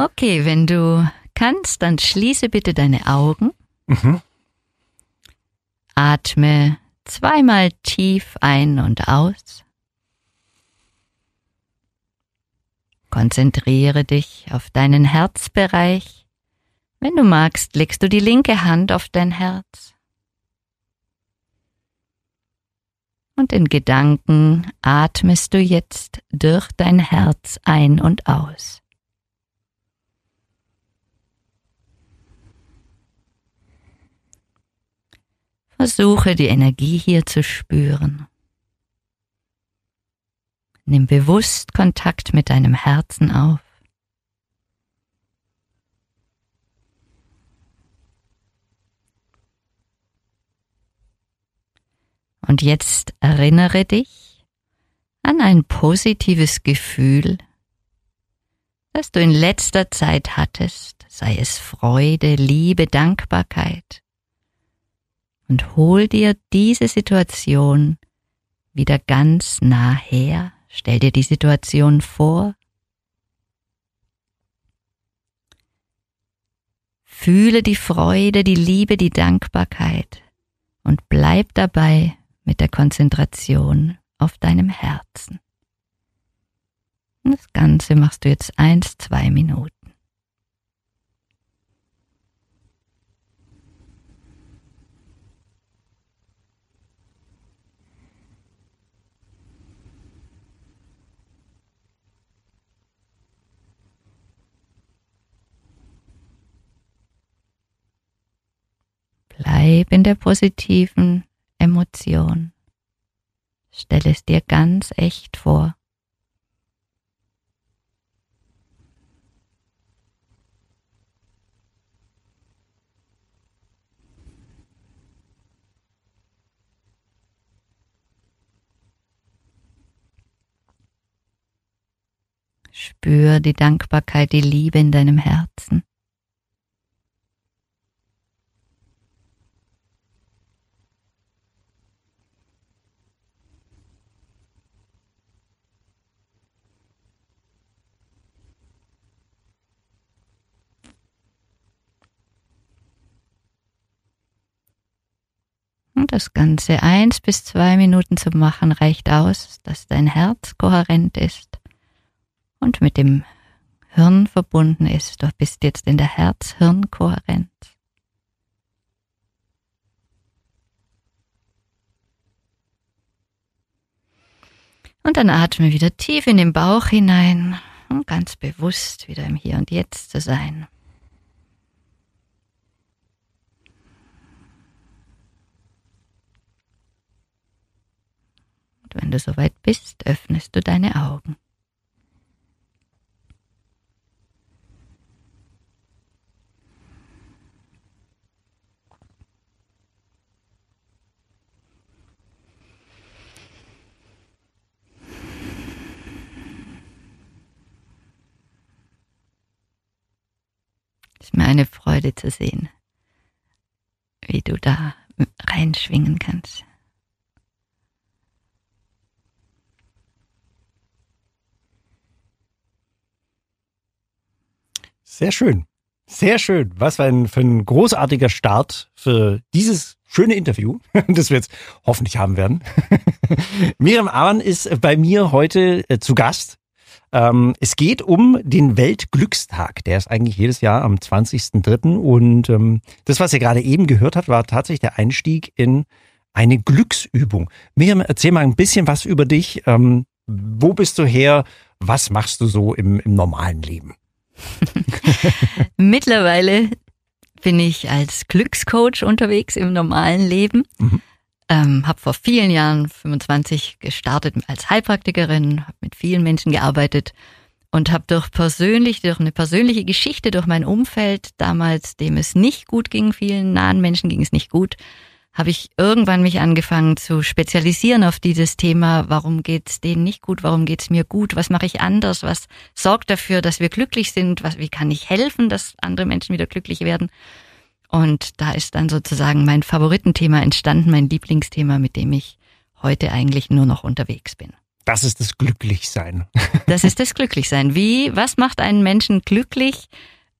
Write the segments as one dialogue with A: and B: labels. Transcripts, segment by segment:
A: Okay, wenn du kannst, dann schließe bitte deine Augen.
B: Mhm.
A: Atme zweimal tief ein und aus. Konzentriere dich auf deinen Herzbereich. Wenn du magst, legst du die linke Hand auf dein Herz. Und in Gedanken atmest du jetzt durch dein Herz ein und aus. Versuche die Energie hier zu spüren. Nimm bewusst Kontakt mit deinem Herzen auf. Und jetzt erinnere dich an ein positives Gefühl, das du in letzter Zeit hattest, sei es Freude, Liebe, Dankbarkeit. Und hol dir diese Situation wieder ganz nah her. Stell dir die Situation vor. Fühle die Freude, die Liebe, die Dankbarkeit und bleib dabei mit der Konzentration auf deinem Herzen. Das Ganze machst du jetzt eins, zwei Minuten. Bleib in der positiven Emotion. Stell es dir ganz echt vor. Spür die Dankbarkeit, die Liebe in deinem Herzen. Und Ganze eins bis zwei Minuten zu machen reicht aus, dass dein Herz kohärent ist und mit dem Hirn verbunden ist. Du bist jetzt in der Herz-Hirn-Kohärenz. Und dann atme wieder tief in den Bauch hinein und ganz bewusst wieder im Hier und Jetzt zu sein. Wenn du soweit bist, öffnest du deine Augen. Ist mir eine Freude zu sehen, wie du da reinschwingen kannst.
B: Sehr schön. Sehr schön. Was für ein, für ein großartiger Start für dieses schöne Interview, das wir jetzt hoffentlich haben werden. Miriam Awan ist bei mir heute äh, zu Gast. Ähm, es geht um den Weltglückstag. Der ist eigentlich jedes Jahr am 20.03. Und ähm, das, was ihr gerade eben gehört habt, war tatsächlich der Einstieg in eine Glücksübung. Miriam, erzähl mal ein bisschen was über dich. Ähm, wo bist du her? Was machst du so im, im normalen Leben?
A: Mittlerweile bin ich als Glückscoach unterwegs im normalen Leben. Mhm. Ähm, habe vor vielen Jahren, 25, gestartet als Heilpraktikerin, habe mit vielen Menschen gearbeitet und habe durch persönlich, durch eine persönliche Geschichte, durch mein Umfeld damals, dem es nicht gut ging, vielen nahen Menschen ging es nicht gut, habe ich irgendwann mich angefangen zu spezialisieren auf dieses Thema, warum geht's denen nicht gut, warum geht's mir gut, was mache ich anders, was sorgt dafür, dass wir glücklich sind, was, wie kann ich helfen, dass andere Menschen wieder glücklich werden. Und da ist dann sozusagen mein Favoritenthema entstanden, mein Lieblingsthema, mit dem ich heute eigentlich nur noch unterwegs bin.
B: Das ist das Glücklichsein.
A: Das ist das Glücklichsein. Wie, was macht einen Menschen glücklich?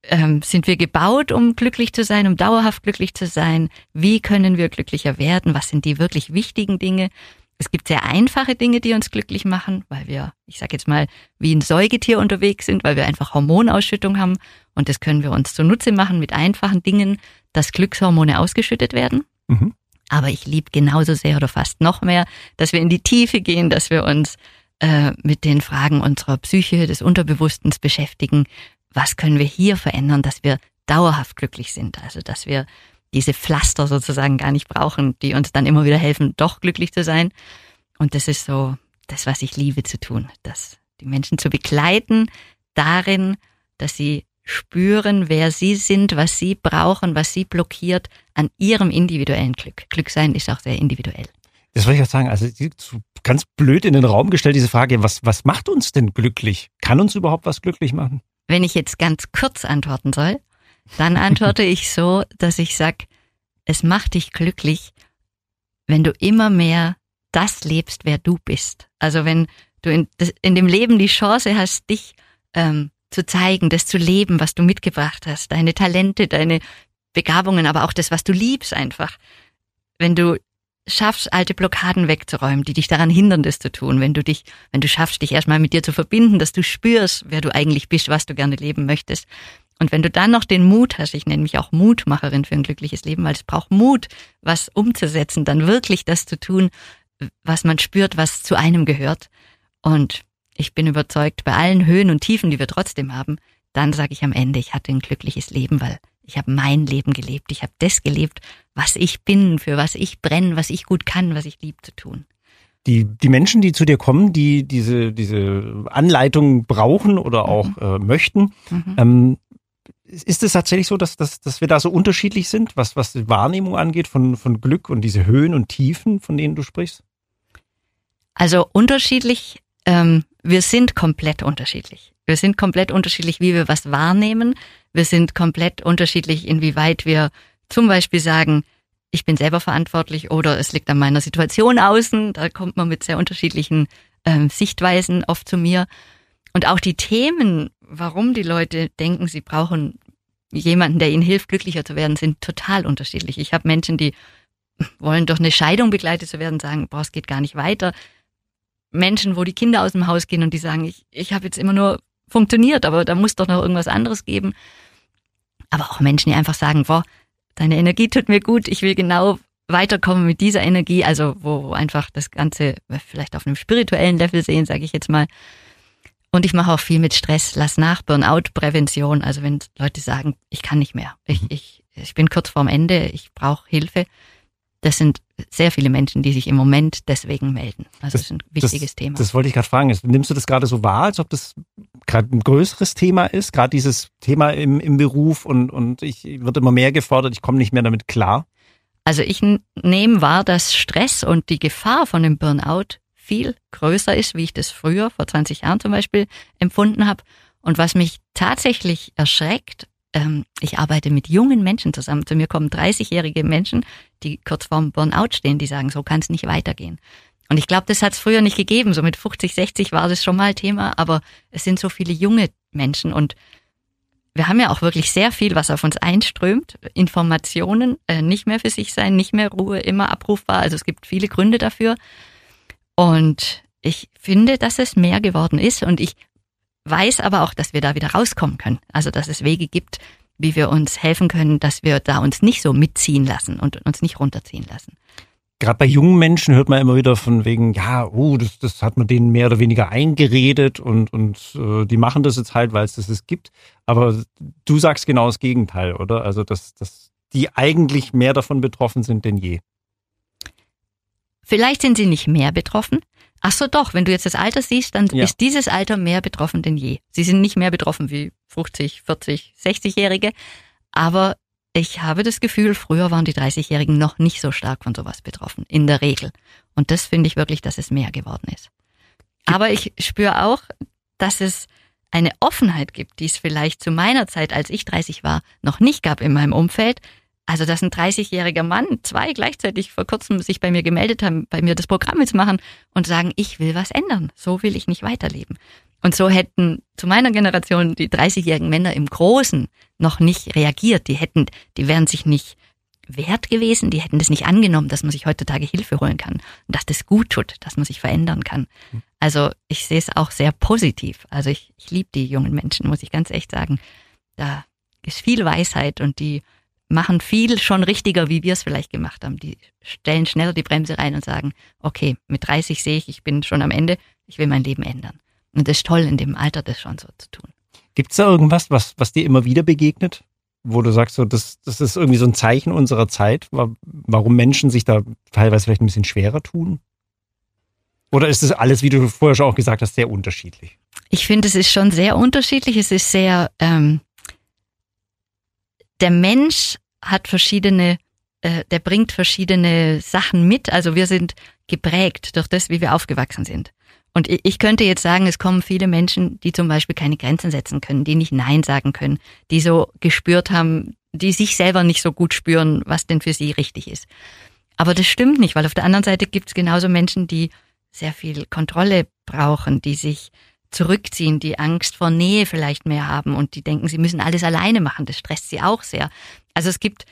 A: Ähm, sind wir gebaut, um glücklich zu sein, um dauerhaft glücklich zu sein? Wie können wir glücklicher werden? Was sind die wirklich wichtigen Dinge? Es gibt sehr einfache Dinge, die uns glücklich machen, weil wir, ich sage jetzt mal, wie ein Säugetier unterwegs sind, weil wir einfach Hormonausschüttung haben. Und das können wir uns zunutze machen mit einfachen Dingen, dass Glückshormone ausgeschüttet werden. Mhm. Aber ich liebe genauso sehr oder fast noch mehr, dass wir in die Tiefe gehen, dass wir uns äh, mit den Fragen unserer Psyche, des Unterbewusstens beschäftigen. Was können wir hier verändern, dass wir dauerhaft glücklich sind? Also, dass wir diese Pflaster sozusagen gar nicht brauchen, die uns dann immer wieder helfen, doch glücklich zu sein. Und das ist so das, was ich liebe zu tun, dass die Menschen zu begleiten darin, dass sie spüren, wer sie sind, was sie brauchen, was sie blockiert an ihrem individuellen Glück. Glück sein ist auch sehr individuell.
B: Das wollte ich auch sagen. Also ganz blöd in den Raum gestellt, diese Frage, was, was macht uns denn glücklich? Kann uns überhaupt was glücklich machen?
A: Wenn ich jetzt ganz kurz antworten soll, dann antworte ich so, dass ich sag, es macht dich glücklich, wenn du immer mehr das lebst, wer du bist. Also wenn du in, in dem Leben die Chance hast, dich ähm, zu zeigen, das zu leben, was du mitgebracht hast, deine Talente, deine Begabungen, aber auch das, was du liebst einfach. Wenn du schaffst, alte Blockaden wegzuräumen, die dich daran hindern, das zu tun, wenn du dich, wenn du schaffst, dich erstmal mit dir zu verbinden, dass du spürst, wer du eigentlich bist, was du gerne leben möchtest, und wenn du dann noch den Mut hast, ich nenne mich auch Mutmacherin für ein glückliches Leben, weil es braucht Mut, was umzusetzen, dann wirklich das zu tun, was man spürt, was zu einem gehört. Und ich bin überzeugt, bei allen Höhen und Tiefen, die wir trotzdem haben, dann sage ich am Ende, ich hatte ein glückliches Leben, weil ich habe mein Leben gelebt. Ich habe das gelebt, was ich bin, für was ich brenne, was ich gut kann, was ich lieb zu tun.
B: Die, die Menschen, die zu dir kommen, die diese, diese Anleitung brauchen oder auch mhm. äh, möchten, mhm. ähm, ist es tatsächlich so, dass, dass, dass wir da so unterschiedlich sind, was, was die Wahrnehmung angeht von, von Glück und diese Höhen und Tiefen, von denen du sprichst?
A: Also unterschiedlich, ähm, wir sind komplett unterschiedlich. Wir sind komplett unterschiedlich, wie wir was wahrnehmen. Wir sind komplett unterschiedlich, inwieweit wir zum Beispiel sagen, ich bin selber verantwortlich oder es liegt an meiner Situation außen. Da kommt man mit sehr unterschiedlichen ähm, Sichtweisen oft zu mir. Und auch die Themen, warum die Leute denken, sie brauchen jemanden, der ihnen hilft, glücklicher zu werden, sind total unterschiedlich. Ich habe Menschen, die wollen durch eine Scheidung begleitet zu werden, sagen, boah, es geht gar nicht weiter. Menschen, wo die Kinder aus dem Haus gehen und die sagen, ich, ich habe jetzt immer nur funktioniert, aber da muss doch noch irgendwas anderes geben. Aber auch Menschen, die einfach sagen, boah, deine Energie tut mir gut, ich will genau weiterkommen mit dieser Energie, also wo einfach das Ganze vielleicht auf einem spirituellen Level sehen, sage ich jetzt mal, und ich mache auch viel mit Stress, lass nach, Burnout-Prävention. Also wenn Leute sagen, ich kann nicht mehr, ich, mhm. ich, ich bin kurz vorm Ende, ich brauche Hilfe. Das sind sehr viele Menschen, die sich im Moment deswegen melden. Also das, das ist ein wichtiges
B: das,
A: Thema.
B: Das wollte ich gerade fragen. Nimmst du das gerade so wahr, als ob das gerade ein größeres Thema ist? Gerade dieses Thema im, im Beruf und, und ich wird immer mehr gefordert, ich komme nicht mehr damit klar?
A: Also ich nehme wahr, dass Stress und die Gefahr von dem Burnout viel größer ist, wie ich das früher, vor 20 Jahren zum Beispiel, empfunden habe. Und was mich tatsächlich erschreckt, ähm, ich arbeite mit jungen Menschen zusammen. Zu mir kommen 30-jährige Menschen, die kurz vorm Burnout stehen, die sagen, so kann es nicht weitergehen. Und ich glaube, das hat es früher nicht gegeben. So mit 50, 60 war das schon mal Thema, aber es sind so viele junge Menschen und wir haben ja auch wirklich sehr viel, was auf uns einströmt. Informationen, äh, nicht mehr für sich sein, nicht mehr Ruhe, immer abrufbar. Also es gibt viele Gründe dafür. Und ich finde, dass es mehr geworden ist und ich weiß aber auch, dass wir da wieder rauskommen können. Also, dass es Wege gibt, wie wir uns helfen können, dass wir da uns nicht so mitziehen lassen und uns nicht runterziehen lassen.
B: Gerade bei jungen Menschen hört man immer wieder von wegen, ja, oh, das, das hat man denen mehr oder weniger eingeredet und, und äh, die machen das jetzt halt, weil es das es gibt. Aber du sagst genau das Gegenteil, oder? Also, dass, dass die eigentlich mehr davon betroffen sind denn je.
A: Vielleicht sind sie nicht mehr betroffen. Ach so, doch, wenn du jetzt das Alter siehst, dann ja. ist dieses Alter mehr betroffen denn je. Sie sind nicht mehr betroffen wie 50, 40, 60-Jährige. Aber ich habe das Gefühl, früher waren die 30-Jährigen noch nicht so stark von sowas betroffen, in der Regel. Und das finde ich wirklich, dass es mehr geworden ist. Aber ich spüre auch, dass es eine Offenheit gibt, die es vielleicht zu meiner Zeit, als ich 30 war, noch nicht gab in meinem Umfeld, Also, dass ein 30-jähriger Mann, zwei gleichzeitig vor kurzem sich bei mir gemeldet haben, bei mir das Programm mitzumachen und sagen, ich will was ändern. So will ich nicht weiterleben. Und so hätten zu meiner Generation die 30-jährigen Männer im Großen noch nicht reagiert. Die hätten, die wären sich nicht wert gewesen, die hätten das nicht angenommen, dass man sich heutzutage Hilfe holen kann und dass das gut tut, dass man sich verändern kann. Also ich sehe es auch sehr positiv. Also ich, ich liebe die jungen Menschen, muss ich ganz echt sagen. Da ist viel Weisheit und die machen viel schon richtiger, wie wir es vielleicht gemacht haben. Die stellen schneller die Bremse rein und sagen, okay, mit 30 sehe ich, ich bin schon am Ende, ich will mein Leben ändern. Und das ist toll, in dem Alter das schon so zu tun.
B: Gibt es da irgendwas, was, was dir immer wieder begegnet? Wo du sagst, so, das, das ist irgendwie so ein Zeichen unserer Zeit, warum Menschen sich da teilweise vielleicht ein bisschen schwerer tun? Oder ist das alles, wie du vorher schon auch gesagt hast, sehr unterschiedlich?
A: Ich finde, es ist schon sehr unterschiedlich. Es ist sehr, ähm, der Mensch hat verschiedene, äh, der bringt verschiedene Sachen mit. Also wir sind geprägt durch das, wie wir aufgewachsen sind. Und ich könnte jetzt sagen, es kommen viele Menschen, die zum Beispiel keine Grenzen setzen können, die nicht Nein sagen können, die so gespürt haben, die sich selber nicht so gut spüren, was denn für sie richtig ist. Aber das stimmt nicht, weil auf der anderen Seite gibt es genauso Menschen, die sehr viel Kontrolle brauchen, die sich zurückziehen, die Angst vor Nähe vielleicht mehr haben und die denken, sie müssen alles alleine machen. Das stresst sie auch sehr. Also es gibt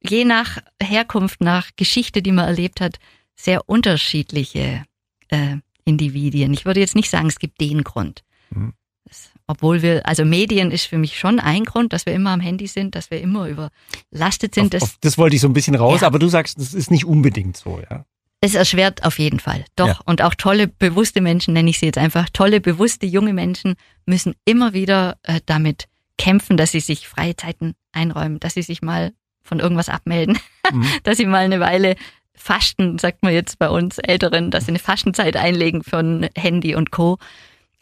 A: je nach Herkunft, nach Geschichte, die man erlebt hat, sehr unterschiedliche äh, Individuen. Ich würde jetzt nicht sagen, es gibt den Grund. Mhm. Das, obwohl wir, also Medien ist für mich schon ein Grund, dass wir immer am Handy sind, dass wir immer überlastet sind.
B: Auf, das, auf das wollte ich so ein bisschen raus, ja. aber du sagst, das ist nicht unbedingt so, ja.
A: Es erschwert auf jeden Fall. Doch. Ja. Und auch tolle, bewusste Menschen, nenne ich sie jetzt einfach, tolle, bewusste, junge Menschen müssen immer wieder äh, damit kämpfen, dass sie sich freie Zeiten einräumen, dass sie sich mal von irgendwas abmelden, mhm. dass sie mal eine Weile fasten, sagt man jetzt bei uns Älteren, dass sie eine Fastenzeit einlegen von Handy und Co.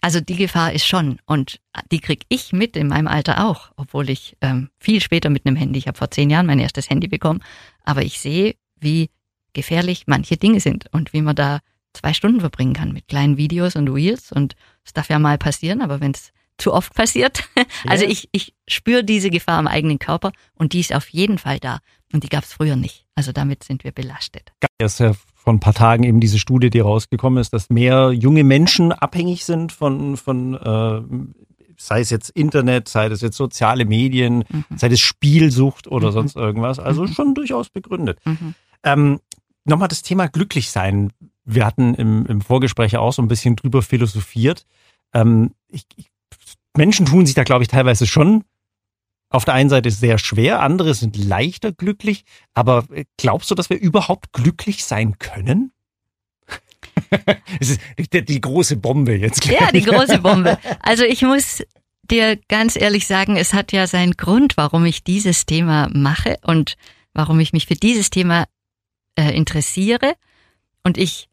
A: Also die Gefahr ist schon und die krieg ich mit in meinem Alter auch, obwohl ich ähm, viel später mit einem Handy, ich habe vor zehn Jahren mein erstes Handy bekommen, aber ich sehe, wie gefährlich manche Dinge sind und wie man da zwei Stunden verbringen kann mit kleinen Videos und Reels und es darf ja mal passieren, aber wenn es zu oft passiert, also ich, ich spüre diese Gefahr am eigenen Körper und die ist auf jeden Fall da und die gab es früher nicht. Also damit sind wir belastet.
B: Es ist ja vor ein paar Tagen eben diese Studie, die rausgekommen ist, dass mehr junge Menschen abhängig sind von, von äh, sei es jetzt Internet, sei es jetzt soziale Medien, mhm. sei es Spielsucht oder mhm. sonst irgendwas. Also mhm. schon durchaus begründet. Mhm. Ähm, Nochmal das Thema glücklich sein. Wir hatten im, im Vorgespräch auch so ein bisschen drüber philosophiert. Ähm, ich, ich, Menschen tun sich da, glaube ich, teilweise schon auf der einen Seite sehr schwer, andere sind leichter glücklich. Aber äh, glaubst du, dass wir überhaupt glücklich sein können? Es ist die, die große Bombe jetzt.
A: Gleich. Ja, die große Bombe. Also ich muss dir ganz ehrlich sagen, es hat ja seinen Grund, warum ich dieses Thema mache und warum ich mich für dieses Thema äh, interessiere. Und ich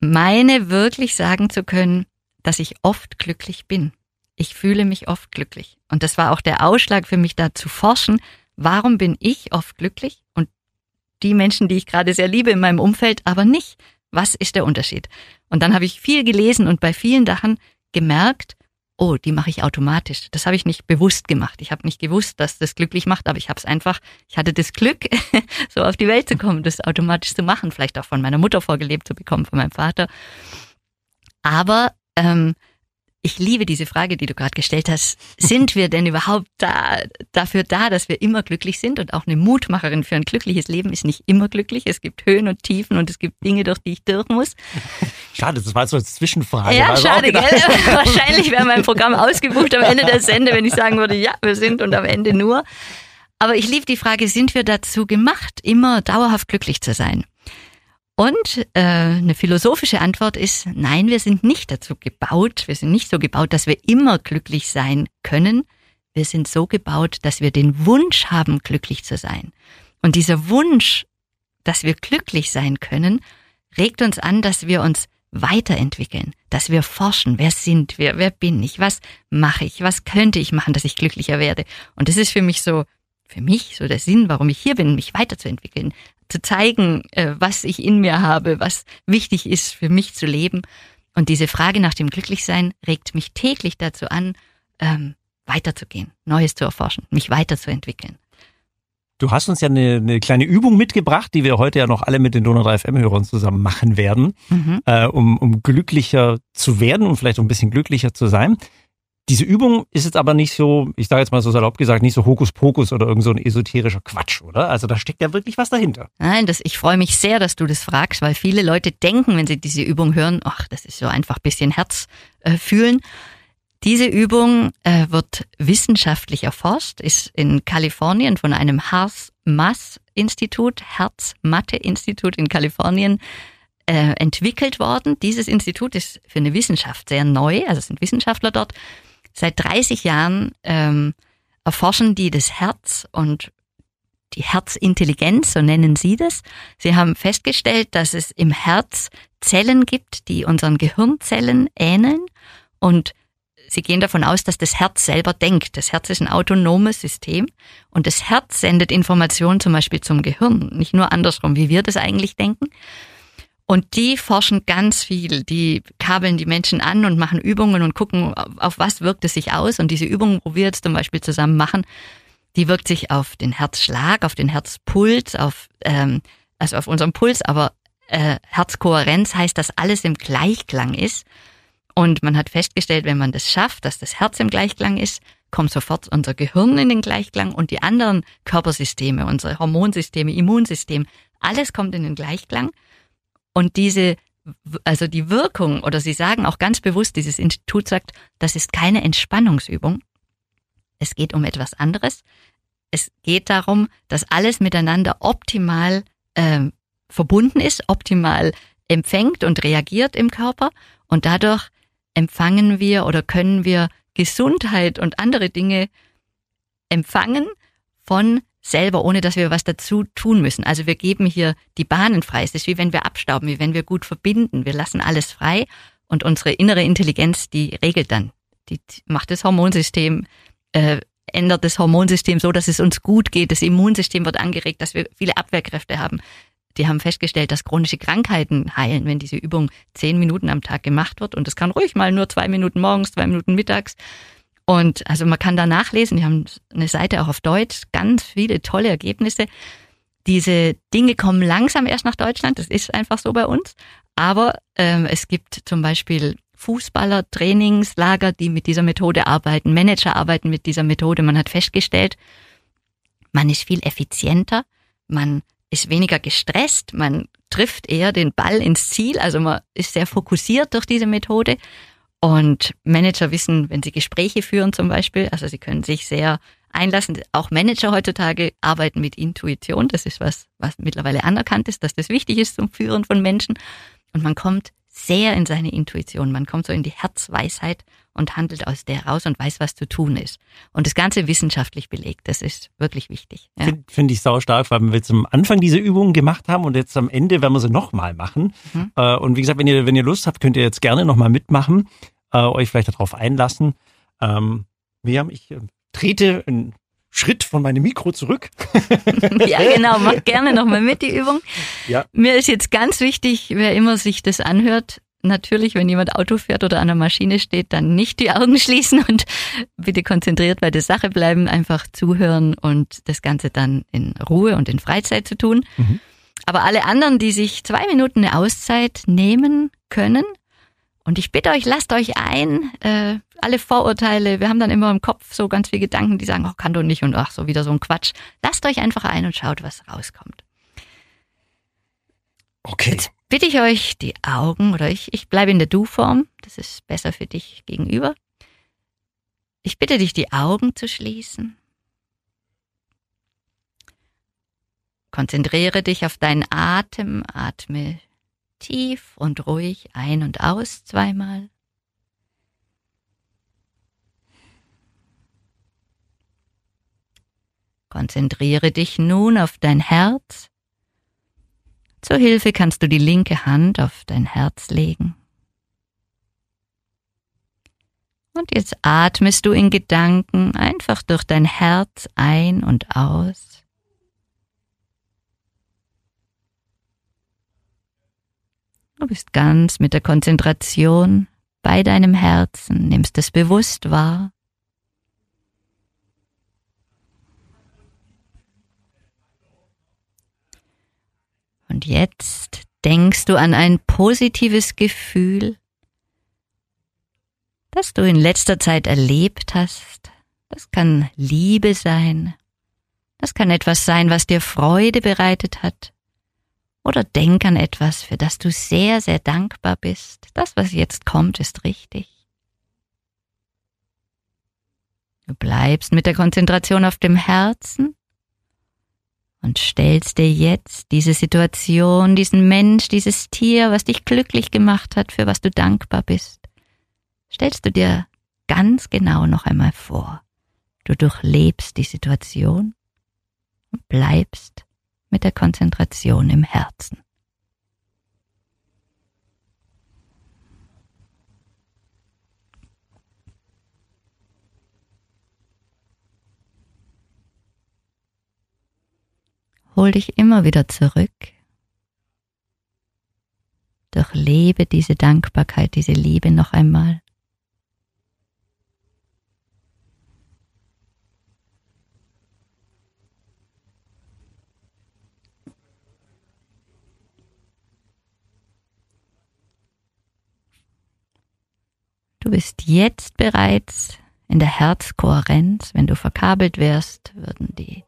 A: meine wirklich sagen zu können, dass ich oft glücklich bin. Ich fühle mich oft glücklich. Und das war auch der Ausschlag für mich da zu forschen, warum bin ich oft glücklich und die Menschen, die ich gerade sehr liebe in meinem Umfeld, aber nicht. Was ist der Unterschied? Und dann habe ich viel gelesen und bei vielen Sachen gemerkt, oh, die mache ich automatisch. Das habe ich nicht bewusst gemacht. Ich habe nicht gewusst, dass das glücklich macht, aber ich habe es einfach, ich hatte das Glück, so auf die Welt zu kommen, das automatisch zu machen, vielleicht auch von meiner Mutter vorgelebt zu bekommen, von meinem Vater. Aber ähm, ich liebe diese Frage, die du gerade gestellt hast. Sind wir denn überhaupt da, dafür da, dass wir immer glücklich sind? Und auch eine Mutmacherin für ein glückliches Leben ist nicht immer glücklich. Es gibt Höhen und Tiefen und es gibt Dinge, durch die ich durch muss.
B: Schade, das war so eine Zwischenfrage.
A: Ja, schade, gell? Wahrscheinlich wäre mein Programm ausgebucht am Ende der Sende, wenn ich sagen würde, ja, wir sind und am Ende nur. Aber ich liebe die Frage, sind wir dazu gemacht, immer dauerhaft glücklich zu sein? Und äh, eine philosophische Antwort ist, nein, wir sind nicht dazu gebaut, wir sind nicht so gebaut, dass wir immer glücklich sein können. Wir sind so gebaut, dass wir den Wunsch haben, glücklich zu sein. Und dieser Wunsch, dass wir glücklich sein können, regt uns an, dass wir uns weiterentwickeln, dass wir forschen, wer sind wir, wer bin ich, was mache ich, was könnte ich machen, dass ich glücklicher werde. Und das ist für mich so, für mich so der Sinn, warum ich hier bin, mich weiterzuentwickeln, zu zeigen, äh, was ich in mir habe, was wichtig ist für mich zu leben. Und diese Frage nach dem Glücklichsein regt mich täglich dazu an, ähm, weiterzugehen, Neues zu erforschen, mich weiterzuentwickeln.
B: Du hast uns ja eine, eine kleine Übung mitgebracht, die wir heute ja noch alle mit den Donau 3 FM-Hörern zusammen machen werden, mhm. äh, um, um glücklicher zu werden und vielleicht auch ein bisschen glücklicher zu sein. Diese Übung ist jetzt aber nicht so, ich sage jetzt mal so salopp gesagt, nicht so Hokuspokus oder irgend so ein esoterischer Quatsch, oder? Also da steckt ja wirklich was dahinter.
A: Nein, das, ich freue mich sehr, dass du das fragst, weil viele Leute denken, wenn sie diese Übung hören, ach, das ist so einfach ein bisschen Herz äh, fühlen. Diese Übung äh, wird wissenschaftlich erforscht, ist in Kalifornien von einem Haas-Mass-Institut, Herz-Mathe-Institut in Kalifornien äh, entwickelt worden. Dieses Institut ist für eine Wissenschaft sehr neu, also sind Wissenschaftler dort. Seit 30 Jahren ähm, erforschen die das Herz und die Herzintelligenz, so nennen sie das. Sie haben festgestellt, dass es im Herz Zellen gibt, die unseren Gehirnzellen ähneln und Sie gehen davon aus, dass das Herz selber denkt. Das Herz ist ein autonomes System und das Herz sendet Informationen zum Beispiel zum Gehirn, nicht nur andersrum, wie wir das eigentlich denken. Und die forschen ganz viel. Die kabeln die Menschen an und machen Übungen und gucken, auf was wirkt es sich aus. Und diese Übungen, wo wir jetzt zum Beispiel zusammen machen, die wirkt sich auf den Herzschlag, auf den Herzpuls, auf ähm, also auf unseren Puls, aber äh, Herzkohärenz heißt, dass alles im Gleichklang ist. Und man hat festgestellt, wenn man das schafft, dass das Herz im Gleichklang ist, kommt sofort unser Gehirn in den Gleichklang und die anderen Körpersysteme, unsere Hormonsysteme, Immunsystem, alles kommt in den Gleichklang. Und diese, also die Wirkung, oder Sie sagen auch ganz bewusst, dieses Institut sagt, das ist keine Entspannungsübung. Es geht um etwas anderes. Es geht darum, dass alles miteinander optimal äh, verbunden ist, optimal empfängt und reagiert im Körper und dadurch empfangen wir oder können wir Gesundheit und andere Dinge empfangen von selber, ohne dass wir was dazu tun müssen. Also wir geben hier die Bahnen frei. Es ist wie wenn wir abstauben, wie wenn wir gut verbinden. Wir lassen alles frei und unsere innere Intelligenz, die regelt dann. Die macht das Hormonsystem, äh, ändert das Hormonsystem so, dass es uns gut geht. Das Immunsystem wird angeregt, dass wir viele Abwehrkräfte haben die haben festgestellt, dass chronische Krankheiten heilen, wenn diese Übung zehn Minuten am Tag gemacht wird. Und es kann ruhig mal nur zwei Minuten morgens, zwei Minuten mittags. Und also man kann da nachlesen, die haben eine Seite auch auf Deutsch, ganz viele tolle Ergebnisse. Diese Dinge kommen langsam erst nach Deutschland, das ist einfach so bei uns. Aber ähm, es gibt zum Beispiel Fußballer, Trainingslager, die mit dieser Methode arbeiten, Manager arbeiten mit dieser Methode. Man hat festgestellt, man ist viel effizienter, man ist weniger gestresst, man trifft eher den Ball ins Ziel, also man ist sehr fokussiert durch diese Methode. Und Manager wissen, wenn sie Gespräche führen zum Beispiel, also sie können sich sehr einlassen. Auch Manager heutzutage arbeiten mit Intuition. Das ist was, was mittlerweile anerkannt ist, dass das wichtig ist zum Führen von Menschen. Und man kommt sehr in seine Intuition. Man kommt so in die Herzweisheit und handelt aus der raus und weiß, was zu tun ist. Und das Ganze wissenschaftlich belegt. Das ist wirklich wichtig.
B: Ja. Finde find ich sau stark, weil wir zum Anfang diese Übungen gemacht haben und jetzt am Ende werden wir sie nochmal machen. Mhm. Äh, und wie gesagt, wenn ihr, wenn ihr Lust habt, könnt ihr jetzt gerne nochmal mitmachen, äh, euch vielleicht darauf einlassen. Ähm, wir haben, ich äh, trete einen Schritt von meinem Mikro zurück.
A: ja, genau, mach gerne nochmal mit die Übung. Ja. Mir ist jetzt ganz wichtig, wer immer sich das anhört, natürlich, wenn jemand Auto fährt oder an der Maschine steht, dann nicht die Augen schließen und bitte konzentriert bei der Sache bleiben, einfach zuhören und das Ganze dann in Ruhe und in Freizeit zu tun. Mhm. Aber alle anderen, die sich zwei Minuten eine Auszeit nehmen können, und ich bitte euch, lasst euch ein, äh, alle Vorurteile, wir haben dann immer im Kopf so ganz viele Gedanken, die sagen, oh, kann doch nicht und ach, so wieder so ein Quatsch. Lasst euch einfach ein und schaut, was rauskommt.
B: Okay.
A: Jetzt bitte ich euch, die Augen, oder ich, ich bleibe in der Du-Form, das ist besser für dich gegenüber. Ich bitte dich, die Augen zu schließen. Konzentriere dich auf deinen Atem, atme tief und ruhig ein und aus zweimal. Konzentriere dich nun auf dein Herz zur Hilfe kannst du die linke Hand auf dein Herz legen. Und jetzt atmest du in Gedanken einfach durch dein Herz ein und aus. Du bist ganz mit der Konzentration bei deinem Herzen, nimmst es bewusst wahr. Und jetzt denkst du an ein positives Gefühl, das du in letzter Zeit erlebt hast. Das kann Liebe sein. Das kann etwas sein, was dir Freude bereitet hat. Oder denk an etwas, für das du sehr, sehr dankbar bist. Das, was jetzt kommt, ist richtig. Du bleibst mit der Konzentration auf dem Herzen und stellst dir jetzt diese Situation, diesen Mensch, dieses Tier, was dich glücklich gemacht hat, für was du dankbar bist, stellst du dir ganz genau noch einmal vor. Du durchlebst die Situation und bleibst mit der Konzentration im Herzen. Hol dich immer wieder zurück. Durchlebe diese Dankbarkeit, diese Liebe noch einmal. Du bist jetzt bereits in der Herzkohärenz. Wenn du verkabelt wärst, würden die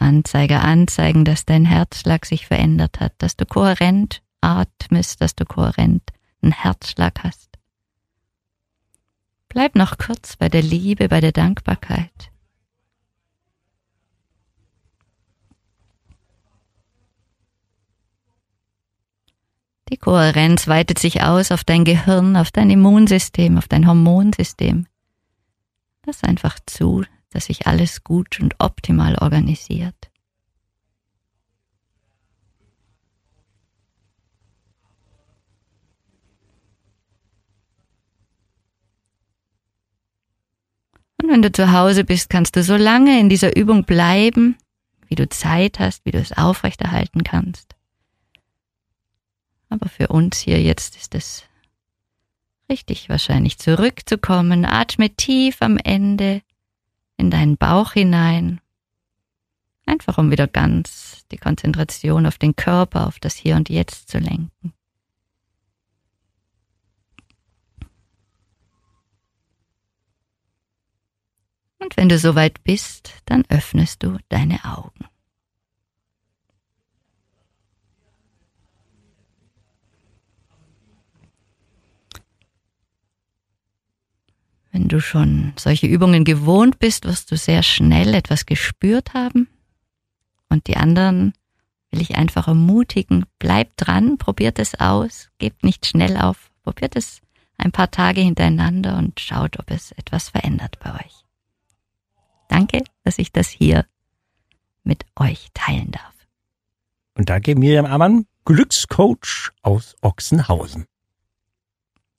A: Anzeiger anzeigen, dass dein Herzschlag sich verändert hat, dass du kohärent atmest, dass du kohärent einen Herzschlag hast. Bleib noch kurz bei der Liebe, bei der Dankbarkeit. Die Kohärenz weitet sich aus auf dein Gehirn, auf dein Immunsystem, auf dein Hormonsystem. Lass einfach zu, dass sich alles gut und optimal organisiert. Und wenn du zu Hause bist, kannst du so lange in dieser Übung bleiben, wie du Zeit hast, wie du es aufrechterhalten kannst. Aber für uns hier jetzt ist es richtig wahrscheinlich zurückzukommen. Atme tief am Ende in deinen Bauch hinein. Einfach um wieder ganz die Konzentration auf den Körper, auf das Hier und Jetzt zu lenken. Und wenn du soweit bist, dann öffnest du deine Augen. Wenn du schon solche Übungen gewohnt bist, wirst du sehr schnell etwas gespürt haben. Und die anderen will ich einfach ermutigen, bleibt dran, probiert es aus, gebt nicht schnell auf, probiert es ein paar Tage hintereinander und schaut, ob es etwas verändert bei euch. Danke, dass ich das hier mit euch teilen darf.
B: Und danke Miriam Ammann, Glückscoach aus Ochsenhausen.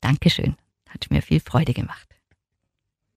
A: Dankeschön, hat mir viel Freude gemacht.